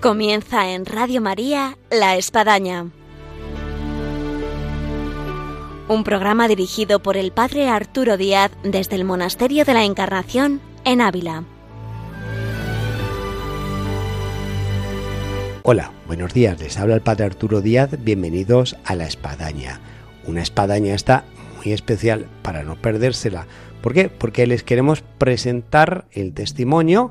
Comienza en Radio María La Espadaña. Un programa dirigido por el Padre Arturo Díaz desde el Monasterio de la Encarnación en Ávila. Hola, buenos días, les habla el Padre Arturo Díaz, bienvenidos a La Espadaña. Una espadaña esta muy especial para no perdérsela. ¿Por qué? Porque les queremos presentar el testimonio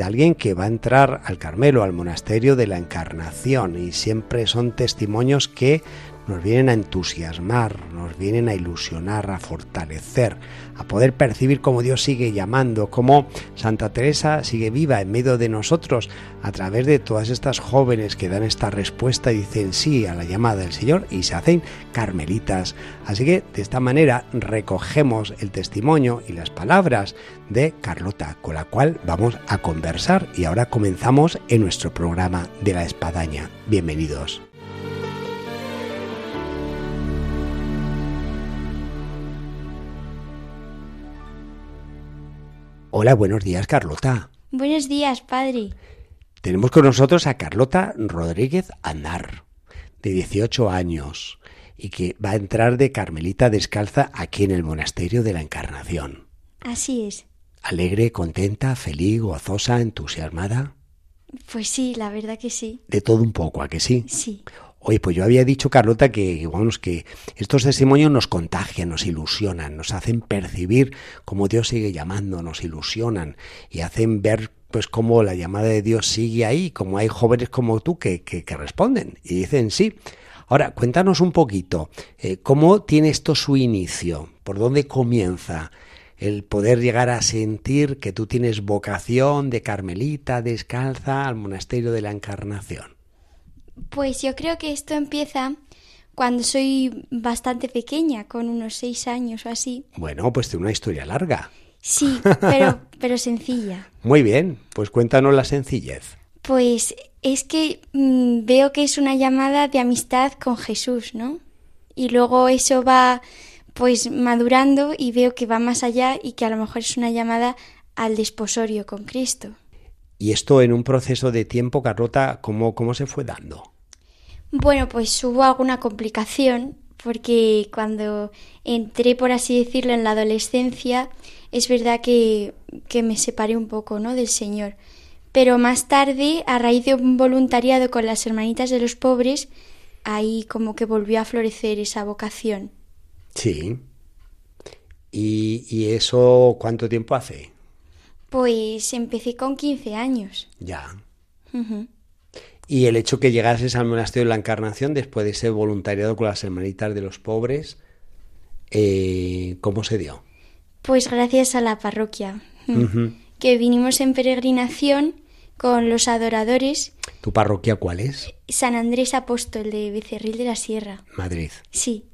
de alguien que va a entrar al Carmelo, al monasterio de la Encarnación, y siempre son testimonios que nos vienen a entusiasmar, nos vienen a ilusionar, a fortalecer, a poder percibir cómo Dios sigue llamando, cómo Santa Teresa sigue viva en medio de nosotros a través de todas estas jóvenes que dan esta respuesta y dicen sí a la llamada del Señor y se hacen carmelitas. Así que de esta manera recogemos el testimonio y las palabras de Carlota, con la cual vamos a conversar y ahora comenzamos en nuestro programa de la espadaña. Bienvenidos. Hola, buenos días, Carlota. Buenos días, padre. Tenemos con nosotros a Carlota Rodríguez Andar, de 18 años, y que va a entrar de Carmelita descalza aquí en el Monasterio de la Encarnación. Así es. Alegre, contenta, feliz, gozosa, entusiasmada. Pues sí, la verdad que sí. De todo un poco, ¿a que sí? Sí. Oye, pues yo había dicho, Carlota, que, vamos, que estos testimonios nos contagian, nos ilusionan, nos hacen percibir cómo Dios sigue llamando, nos ilusionan y hacen ver pues cómo la llamada de Dios sigue ahí, como hay jóvenes como tú que, que, responden y dicen sí. Ahora, cuéntanos un poquito, eh, ¿cómo tiene esto su inicio? ¿Por dónde comienza? el poder llegar a sentir que tú tienes vocación de Carmelita descalza al monasterio de la Encarnación. Pues yo creo que esto empieza cuando soy bastante pequeña, con unos seis años o así. Bueno, pues tiene una historia larga. Sí, pero, pero sencilla. Muy bien, pues cuéntanos la sencillez. Pues es que mm, veo que es una llamada de amistad con Jesús, ¿no? Y luego eso va pues madurando y veo que va más allá y que a lo mejor es una llamada al desposorio con Cristo. Y esto en un proceso de tiempo, Carlota, ¿cómo, cómo se fue dando? Bueno, pues hubo alguna complicación porque cuando entré, por así decirlo, en la adolescencia, es verdad que, que me separé un poco, ¿no? Del Señor. Pero más tarde, a raíz de un voluntariado con las hermanitas de los pobres, ahí como que volvió a florecer esa vocación. Sí. ¿Y, y eso cuánto tiempo hace? Pues empecé con 15 años. Ya. Y el hecho que llegases al monasterio de la Encarnación después de ese voluntariado con las hermanitas de los pobres, eh, ¿cómo se dio? Pues gracias a la parroquia, que vinimos en peregrinación con los adoradores. ¿Tu parroquia cuál es? San Andrés Apóstol de Becerril de la Sierra. Madrid. Sí.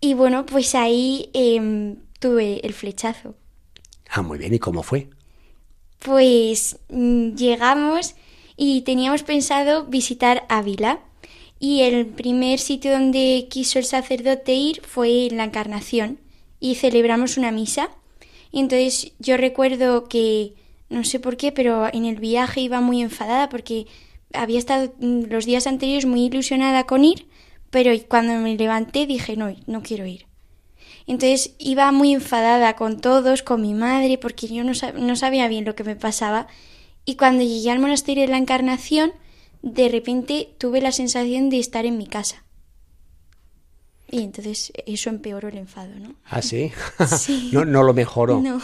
Y bueno, pues ahí em, tuve el flechazo. Ah, muy bien. ¿Y cómo fue? Pues mm, llegamos y teníamos pensado visitar Ávila. Y el primer sitio donde quiso el sacerdote ir fue en la Encarnación y celebramos una misa. Y entonces yo recuerdo que, no sé por qué, pero en el viaje iba muy enfadada porque había estado mm, los días anteriores muy ilusionada con ir, pero cuando me levanté dije, no, no quiero ir. Entonces iba muy enfadada con todos, con mi madre, porque yo no, no sabía bien lo que me pasaba. Y cuando llegué al monasterio de la Encarnación, de repente tuve la sensación de estar en mi casa. Y entonces eso empeoró el enfado, ¿no? ¿Ah, sí? sí. no, no lo mejoró. No.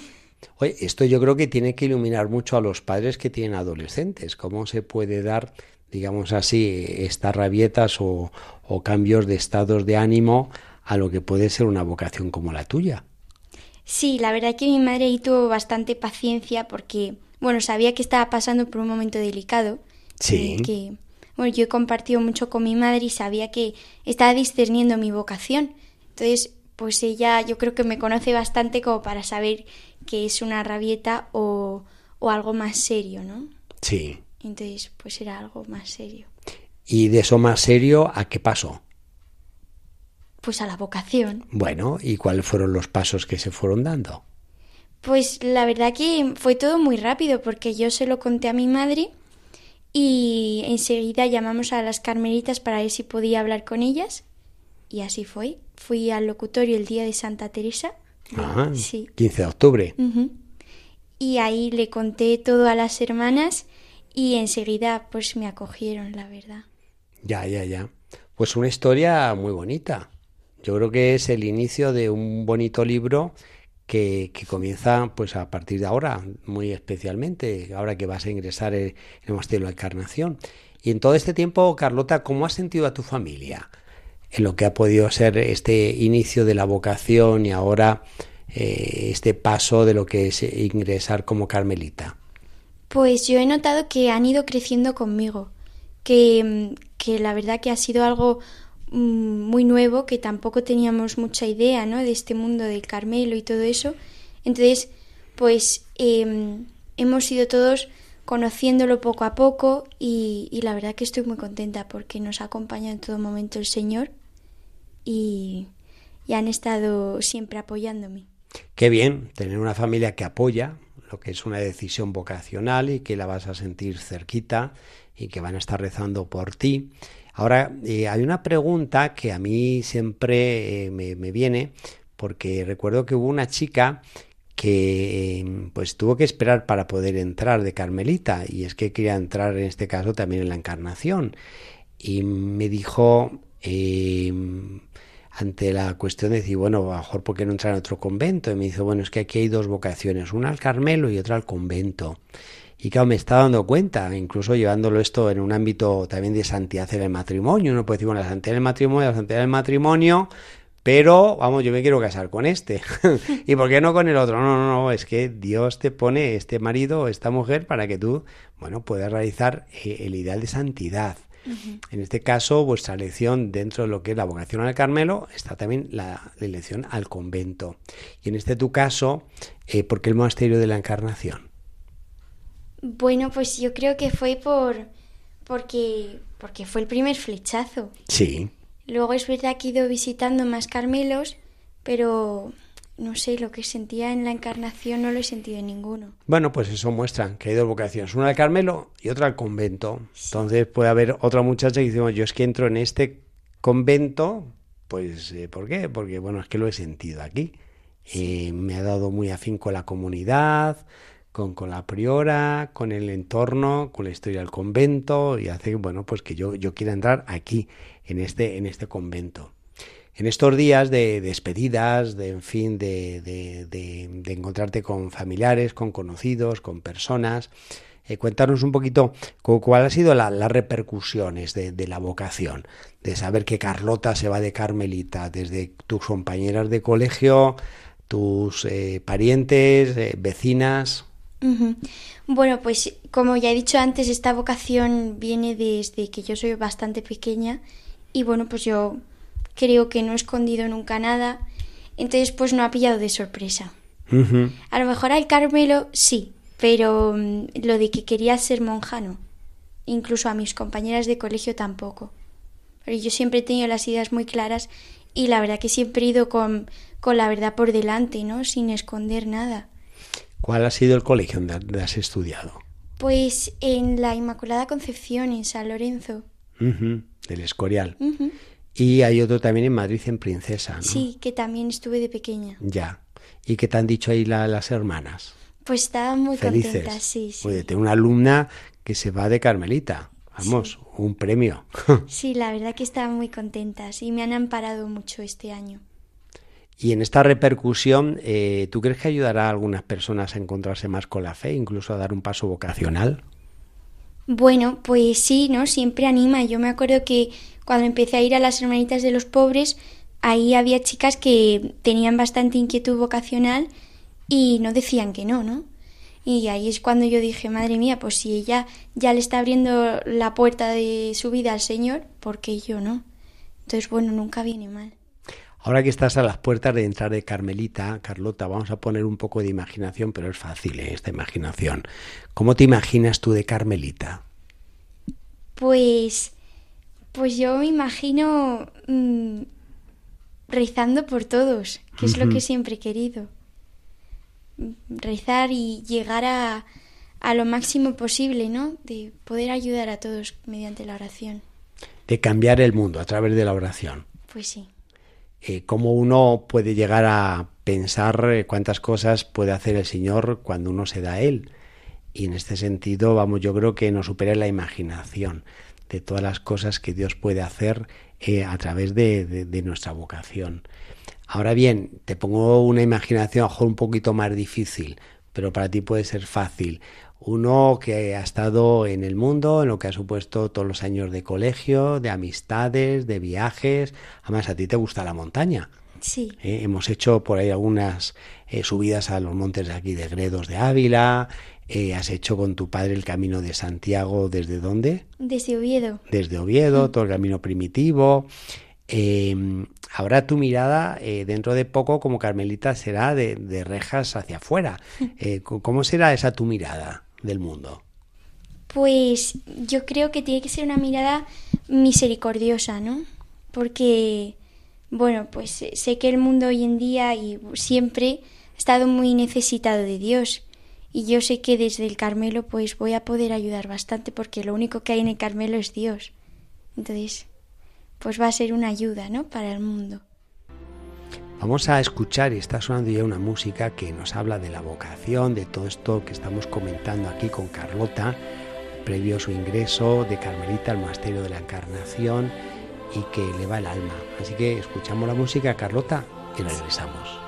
Oye, esto yo creo que tiene que iluminar mucho a los padres que tienen adolescentes. ¿Cómo se puede dar, digamos así, estas rabietas o, o cambios de estados de ánimo a lo que puede ser una vocación como la tuya. Sí, la verdad que mi madre ahí tuvo bastante paciencia porque, bueno, sabía que estaba pasando por un momento delicado. Sí. Que, bueno, yo he compartido mucho con mi madre y sabía que estaba discerniendo mi vocación. Entonces, pues ella yo creo que me conoce bastante como para saber que es una rabieta o, o algo más serio, ¿no? Sí. Entonces, pues era algo más serio. ¿Y de eso más serio a qué pasó? Pues a la vocación. Bueno, ¿y cuáles fueron los pasos que se fueron dando? Pues la verdad que fue todo muy rápido porque yo se lo conté a mi madre y enseguida llamamos a las carmelitas para ver si podía hablar con ellas y así fue. Fui al locutorio el día de Santa Teresa. Ah, sí. 15 de octubre. Y ahí le conté todo a las hermanas y enseguida pues me acogieron, la verdad. Ya, ya, ya. Pues una historia muy bonita. Yo creo que es el inicio de un bonito libro que, que comienza pues a partir de ahora, muy especialmente, ahora que vas a ingresar en el Monasterio de la Encarnación. Y en todo este tiempo, Carlota, ¿cómo has sentido a tu familia? En lo que ha podido ser este inicio de la vocación y ahora eh, este paso de lo que es ingresar como carmelita. Pues yo he notado que han ido creciendo conmigo, que, que la verdad que ha sido algo muy nuevo, que tampoco teníamos mucha idea ¿no? de este mundo del Carmelo y todo eso. Entonces, pues em, hemos ido todos conociéndolo poco a poco y, y la verdad que estoy muy contenta porque nos ha acompañado en todo momento el Señor y, y han estado siempre apoyándome. Qué bien tener una familia que apoya lo que es una decisión vocacional y que la vas a sentir cerquita y que van a estar rezando por ti. Ahora, eh, hay una pregunta que a mí siempre eh, me, viene porque recuerdo que hubo una chica que eh, pues tuvo que esperar para poder entrar de Carmelita y es que quería entrar en este caso también en la Encarnación y me dijo ante la cuestión de decir, bueno, mejor ¿por qué no entrar en otro convento? Y me dice, bueno, es que aquí hay dos vocaciones, una al Carmelo y otra al convento. Y claro, me está dando cuenta, incluso llevándolo esto en un ámbito también de santidad en el matrimonio. Uno puede decir, bueno, la santidad del matrimonio, la santidad del matrimonio, pero vamos, yo me quiero casar con este. ¿Y por qué no con el otro? No, no, no, es que Dios te pone este marido o esta mujer para que tú, bueno, puedas realizar el ideal de santidad. En este caso, vuestra elección dentro de lo que es la vocación al Carmelo está también la, la elección al convento. Y en este tu caso, eh, ¿por qué el monasterio de la Encarnación? Bueno, pues yo creo que fue por porque porque fue el primer flechazo. Sí. Luego es verdad que he ido visitando más Carmelos, pero no sé, lo que sentía en la encarnación no lo he sentido en ninguno. Bueno, pues eso muestra que hay dos vocaciones, una al Carmelo y otra al convento. Sí. Entonces puede haber otra muchacha que dice, bueno, yo es que entro en este convento, pues eh, ¿por qué? Porque bueno, es que lo he sentido aquí. Sí. Eh, me ha dado muy afín con la comunidad, con, con, la priora, con el entorno, con la historia del convento y hace, bueno, pues que yo, yo quiera entrar aquí, en este, en este convento en estos días de despedidas, de en fin, de, de, encontrarte con familiares, con conocidos, con personas, eh, cuéntanos un poquito cuál ha sido la, las repercusiones de, de, la vocación, de saber que Carlota se va de Carmelita, desde tus compañeras de colegio, tus eh, parientes, eh, vecinas. Bueno, pues como ya he dicho antes, esta vocación viene desde que yo soy bastante pequeña y bueno, pues yo creo que no he escondido nunca nada, entonces pues no ha pillado de sorpresa. Uh -huh. A lo mejor al Carmelo sí, pero um, lo de que quería ser monja no. Incluso a mis compañeras de colegio tampoco. Pero yo siempre he tenido las ideas muy claras y la verdad que siempre he ido con, con la verdad por delante, ¿no? Sin esconder nada. ¿Cuál ha sido el colegio donde has estudiado? Pues en la Inmaculada Concepción, en San Lorenzo. Uh -huh. Del Escorial. Uh -huh. Y hay otro también en Madrid, en Princesa, ¿no? Sí, que también estuve de pequeña. Ya. ¿Y qué te han dicho ahí la, las hermanas? Pues estaban muy Felices. contentas, sí, sí. Oye, tengo una alumna que se va de Carmelita. Vamos, sí. un premio. sí, la verdad que estaban muy contentas y me han amparado mucho este año. Y en esta repercusión, eh, ¿tú crees que ayudará a algunas personas a encontrarse más con la fe, incluso a dar un paso vocacional? Bueno, pues sí, ¿no? Siempre anima. Yo me acuerdo que cuando empecé a ir a las hermanitas de los pobres, ahí había chicas que tenían bastante inquietud vocacional y no decían que no, ¿no? Y ahí es cuando yo dije, madre mía, pues si ella ya le está abriendo la puerta de su vida al Señor, ¿por qué yo no? Entonces, bueno, nunca viene mal. Ahora que estás a las puertas de entrar de Carmelita, Carlota, vamos a poner un poco de imaginación, pero es fácil ¿eh? esta imaginación. ¿Cómo te imaginas tú de Carmelita? Pues, pues yo me imagino mmm, rezando por todos, que es uh -huh. lo que siempre he querido. Rezar y llegar a, a lo máximo posible, ¿no? De poder ayudar a todos mediante la oración. De cambiar el mundo a través de la oración. Pues sí. Eh, ¿Cómo uno puede llegar a pensar eh, cuántas cosas puede hacer el Señor cuando uno se da a Él? Y en este sentido, vamos, yo creo que nos supera la imaginación de todas las cosas que Dios puede hacer eh, a través de, de, nuestra vocación. Ahora bien, te pongo una imaginación a un poquito más difícil, pero para ti puede ser fácil. Uno que ha estado en el mundo, en lo que ha supuesto todos los años de colegio, de amistades, de viajes. Además, a ti te gusta la montaña. Sí. Eh, hemos hecho por ahí algunas eh, subidas a los montes de aquí de Gredos de Ávila. Eh, has hecho con tu padre el camino de Santiago, ¿desde dónde? Desde Oviedo. Desde Oviedo, todo el camino primitivo. ahora tu mirada dentro de poco como Carmelita será de, de rejas hacia afuera. ¿Cómo será esa tu mirada del mundo? Pues yo creo que tiene que ser una mirada misericordiosa, ¿no? Porque bueno, pues eh, sé que el mundo hoy en día y siempre ha estado muy necesitado de Dios. Y yo sé que desde el Carmelo pues voy a poder ayudar bastante porque lo único que hay en el Carmelo es Dios. Entonces, pues va a ser una ayuda, ¿no? Para el mundo. Vamos a escuchar y está sonando ya una música que nos habla de la vocación, de todo esto que estamos comentando aquí con Carlota, previo a su ingreso de Carmelita al Monasterio de la Encarnación y que eleva el alma. Así que escuchamos la música, Carlota, y regresamos.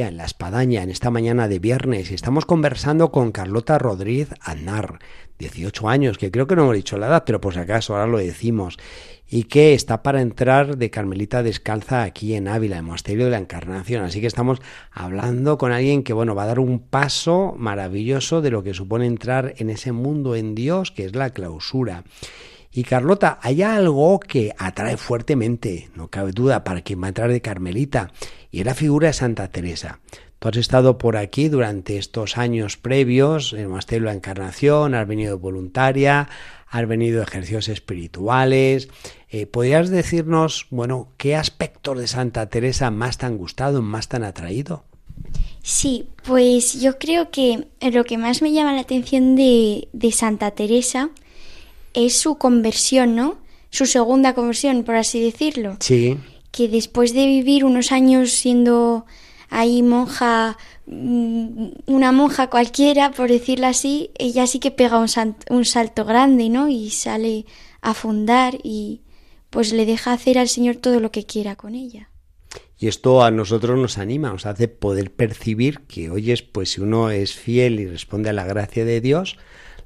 En La Espadaña en esta mañana de viernes y estamos conversando con Carlota Rodríguez Anar, 18 años, que creo que no hemos dicho la edad, pero por si acaso ahora lo decimos, y que está para entrar de Carmelita Descalza aquí en Ávila, en Monasterio de la Encarnación. Así que estamos hablando con alguien que, bueno, va a dar un paso maravilloso de lo que supone entrar en ese mundo en Dios, que es la clausura. Y Carlota, hay algo que atrae fuertemente, no cabe duda, para quien va a entrar de Carmelita, y es la figura de Santa Teresa. Tú has estado por aquí durante estos años previos, en el Monasterio de la Encarnación, has venido voluntaria, has venido ejercicios espirituales. Eh, ¿Podrías decirnos, bueno, qué aspectos de Santa Teresa más te han gustado, más te han atraído? Sí, pues yo creo que lo que más me llama la atención de, de Santa Teresa es su conversión, ¿no? Su segunda conversión, por así decirlo. Sí. Que después de vivir unos años siendo ahí monja, mm, una monja cualquiera, por decirlo así, ella sí que pega un, salto grande, ¿no? Y sale a fundar y pues le deja hacer al Señor todo lo que quiera con ella. Y esto a nosotros nos anima, nos hace poder percibir que, oyes, pues si uno es fiel y responde a la gracia de Dios,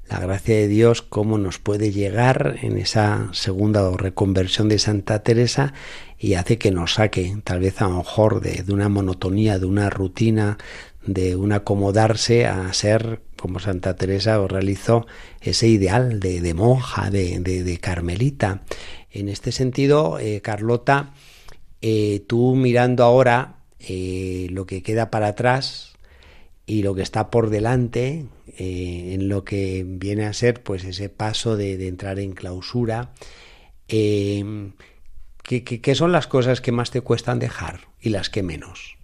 la gracia de Dios, cómo nos puede llegar en esa segunda reconversión de Santa Teresa y hace que nos saque, tal vez a lo mejor, de, una monotonía, de una rutina, de un acomodarse a ser, como Santa Teresa realizó, ese ideal de, monja, de, carmelita. En este sentido, eh, Carlota, eh, tú mirando ahora eh, lo que queda para atrás y lo que está por delante, eh, en lo que viene a ser pues ese paso de, entrar en clausura. Eh, ¿qué, son las cosas que más te cuestan dejar y las que menos?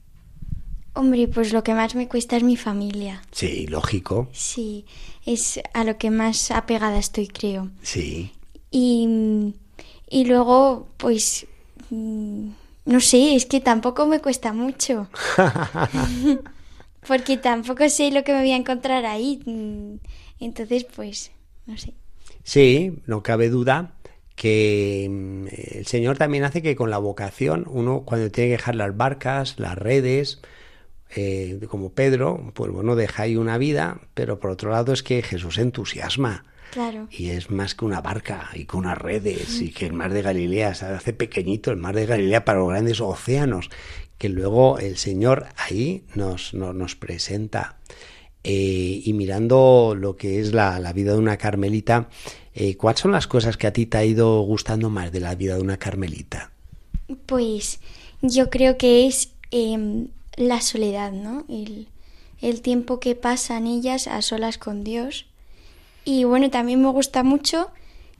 Hombre, pues lo que más me cuesta es mi familia. Sí, lógico. Sí, es a lo que más apegada estoy, creo. Sí. Y, y luego, pues, mm, no sé, es que tampoco me cuesta mucho. porque tampoco sé lo que me voy a encontrar ahí. Entonces, pues, no sé. Sí, no cabe duda que mm, el Señor también hace que con la vocación uno cuando tiene que dejar las barcas, las redes, eh, como Pedro, pues bueno, deja ahí una vida, pero por otro lado es que Jesús entusiasma. Claro. Y es más que una barca y que unas redes y que el mar de Galilea se hace pequeñito el mar de Galilea para los grandes océanos que luego el Señor ahí nos, nos, presenta. Eh, y mirando lo que es la, vida de una carmelita, eh, ¿cuáles son las cosas que a ti te ha ido gustando más de la vida de una carmelita? Pues yo creo que es em, la soledad, ¿no? El, el tiempo que pasan ellas a solas con Dios. Y bueno, también me gusta mucho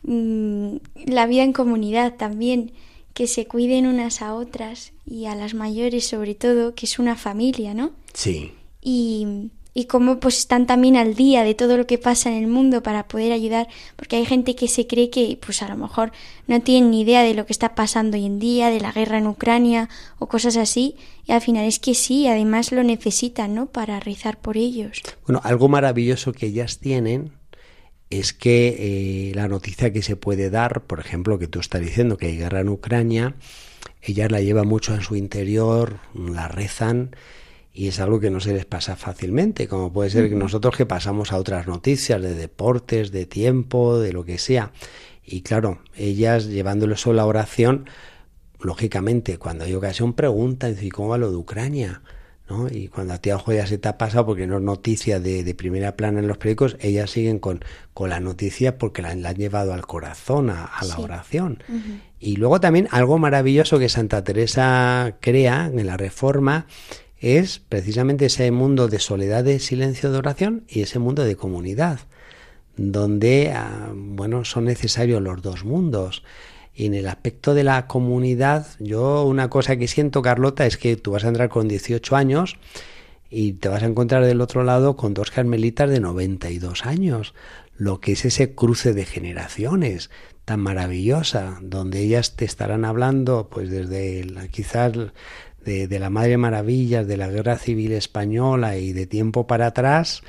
mm, la vida en comunidad también que se cuiden unas a otras y a las mayores sobre todo, que es una familia, ¿no? Sí. Y, y cómo pues están también al día de todo lo que pasa en el mundo para poder ayudar, porque hay gente que se cree que pues a lo mejor no tienen ni idea de lo que está pasando hoy en día, de la guerra en Ucrania o cosas así, y al final es que sí, además lo necesitan, ¿no? Para rezar por ellos. Bueno, algo maravilloso que ellas tienen es que eh, la noticia que se puede dar, por ejemplo, que tú estás diciendo que hay guerra en Ucrania, ellas la llevan mucho en su interior, la rezan y es algo que no se les pasa fácilmente, como puede ser que nosotros que pasamos a otras noticias de deportes, de tiempo, de lo que sea. Y claro, ellas llevándole eso la oración, lógicamente, cuando hay ocasión preguntan, ¿y cómo va lo de Ucrania? Y cuando a ojo ya se te ha pasado porque no es noticia de, primera plana en los periódicos, ellas siguen con, con la noticia porque la, han llevado al corazón, a, la oración. Y luego también algo maravilloso que Santa Teresa crea en la Reforma es precisamente ese mundo de soledad, de silencio, de oración y ese mundo de comunidad, donde, ah, bueno, son necesarios los dos mundos. Y en el aspecto de la comunidad, yo una cosa que siento, Carlota, es que tú vas a entrar con 18 años y te vas a encontrar del otro lado con dos carmelitas de 92 años, lo que es ese cruce de generaciones tan maravillosa, donde ellas te estarán hablando, pues desde quizás de, de la Madre Maravillas, de la Guerra Civil Española y de tiempo para atrás,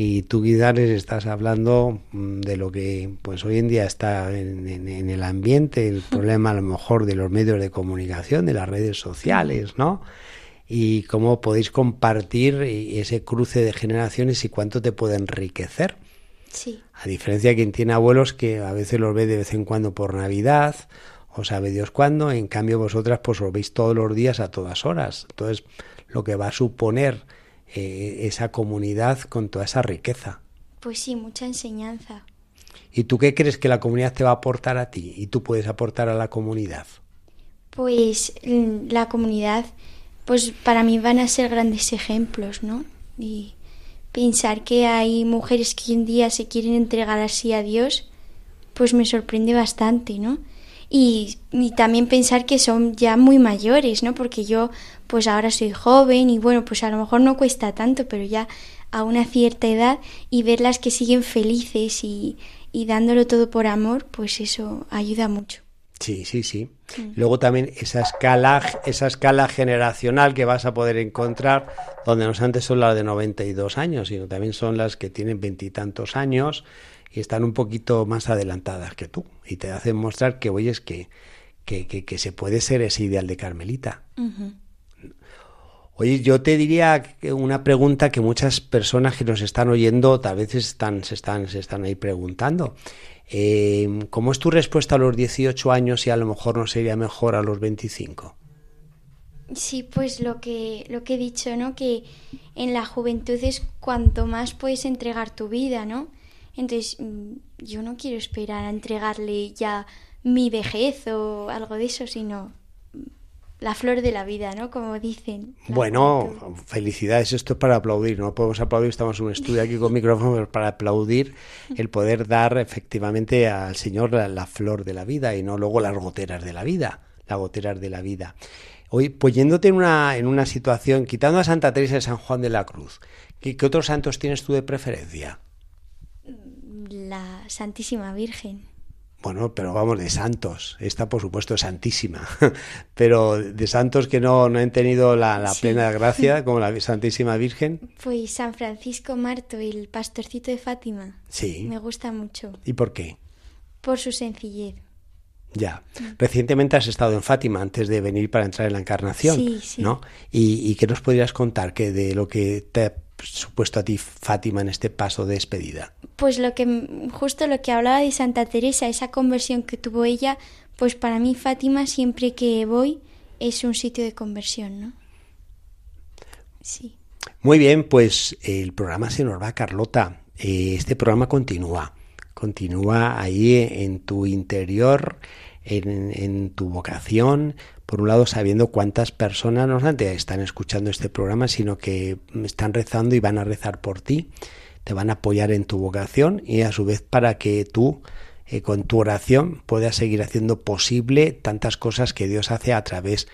y tú Guidares estás hablando mm, de lo que pues hoy en día está en, el ambiente, el problema a lo mejor de los medios de comunicación, de las redes sociales, ¿no? Y cómo podéis compartir ese cruce de generaciones y cuánto te puede enriquecer. Sí. A diferencia de quien tiene abuelos que a veces los ve de vez en cuando por Navidad o sabe Dios cuándo, en cambio vosotras pues lo veis todos los días a todas horas. Entonces, lo que va a suponer eh, esa comunidad con toda esa riqueza. Pues sí, mucha enseñanza. ¿Y tú qué crees que la comunidad te va a aportar a ti y tú puedes aportar a la comunidad? Pues mm, la comunidad, pues para mí van a ser grandes ejemplos, ¿no? Y pensar que hay mujeres que hoy en día se quieren entregar así a Dios, pues me sorprende bastante, ¿no? Y, y, también pensar que son ya muy mayores, ¿no? Porque yo pues ahora soy joven y bueno, pues a lo mejor no cuesta tanto, pero ya a una cierta edad y verlas que siguen felices y, y dándolo todo por amor, pues eso ayuda mucho. Sí, sí, sí. Luego también esa escala, esa escala generacional que vas a poder encontrar, donde no antes son las de 92 años, sino también son las que tienen veintitantos años y están un poquito más adelantadas que tú. Y te hacen mostrar que, oyes, que, que, que, que se puede ser ese ideal de Carmelita. Oye, yo te diría una pregunta que muchas personas que nos están oyendo tal vez están, se, están, se están ahí preguntando. Eh, ¿Cómo es tu respuesta a los 18 años y a lo mejor no sería mejor a los 25? Sí, pues lo que, lo que he dicho, ¿no? Que en la juventud es cuanto más puedes entregar tu vida, ¿no? Entonces, yo no quiero esperar a entregarle ya mi vejez o algo de eso, sino la flor de la vida, ¿no? Como dicen. Bueno, felicidades, esto es para aplaudir, no podemos aplaudir, estamos en un estudio aquí con micrófonos para aplaudir el poder dar efectivamente al Señor la, la, flor de la vida y no luego las goteras de la vida, las goteras de la vida. Hoy, pues yéndote en una, en una situación, quitando a Santa Teresa de San Juan de la Cruz, ¿qué, qué otros santos tienes tú de preferencia? La Santísima Virgen. Bueno, pero vamos, de santos. Esta, por supuesto, es santísima. pero de santos que no, no han tenido la, la sí. plena gracia, como la Santísima Virgen. Pues San Francisco Marto, el pastorcito de Fátima. Sí. Me gusta mucho. ¿Y por qué? Por su sencillez. Ya. Recientemente has estado en Fátima antes de venir para entrar en la Encarnación. Sí, sí. ¿no? ¿Y, y qué nos podrías contar que de lo que te supuesto a ti Fátima en este paso de despedida? Pues lo que justo lo que hablaba de Santa Teresa, esa conversión que tuvo ella, pues para mí Fátima siempre que voy es un sitio de conversión, ¿no? Sí. Muy bien, pues el programa se nos va, Carlota. Este programa continúa, continúa ahí en tu interior, en, en tu vocación, por un lado sabiendo cuántas personas no solamente están escuchando este programa, sino que están rezando y van a rezar por ti, te van a apoyar en tu vocación y a su vez para que tú eh, con tu oración puedas seguir haciendo posible tantas cosas que Dios hace a través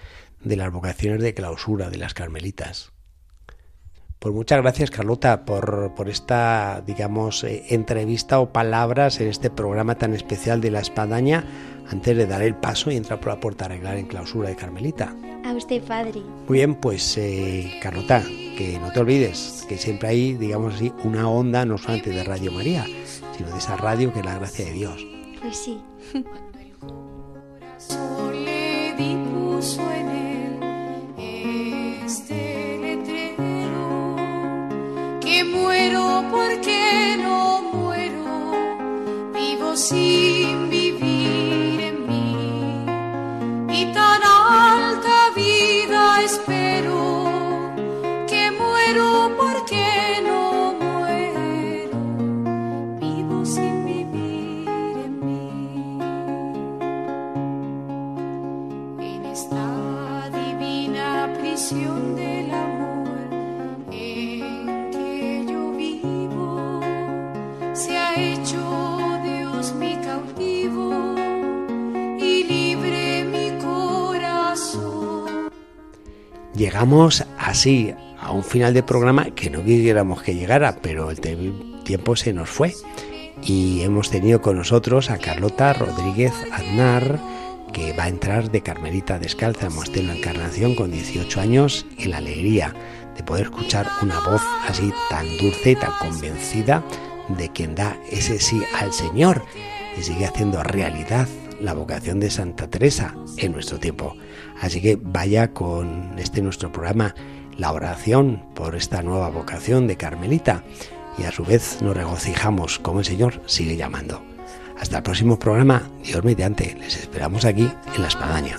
de las vocaciones de clausura de las carmelitas. Pues muchas gracias Carlota por, por esta, digamos, eh, entrevista o palabras en este programa tan especial de la espadaña antes de dar el paso y entrar por la puerta a arreglar en clausura de Carmelita. A usted, padre. Muy bien, pues eh, Carlota, que no te olvides que siempre hay, digamos así, una onda no solamente de Radio María, sino de esa radio que es la gracia de Dios. Pues sí. Llegamos así a un final de programa que no quisiéramos que llegara, pero el tiempo se nos fue. Y hemos tenido con nosotros a Carlota Rodríguez Aznar, que va a entrar de Carmelita Descalza en Montero la Encarnación con 18 años y la alegría de poder escuchar una voz así tan dulce y tan convencida de quien da ese sí al Señor y sigue haciendo realidad la vocación de Santa Teresa en nuestro tiempo. Así que vaya con este nuestro programa la oración por esta nueva vocación de Carmelita y a su vez nos regocijamos como el Señor sigue llamando. Hasta el próximo programa, Dios mediante, les esperamos aquí en La Espadaña.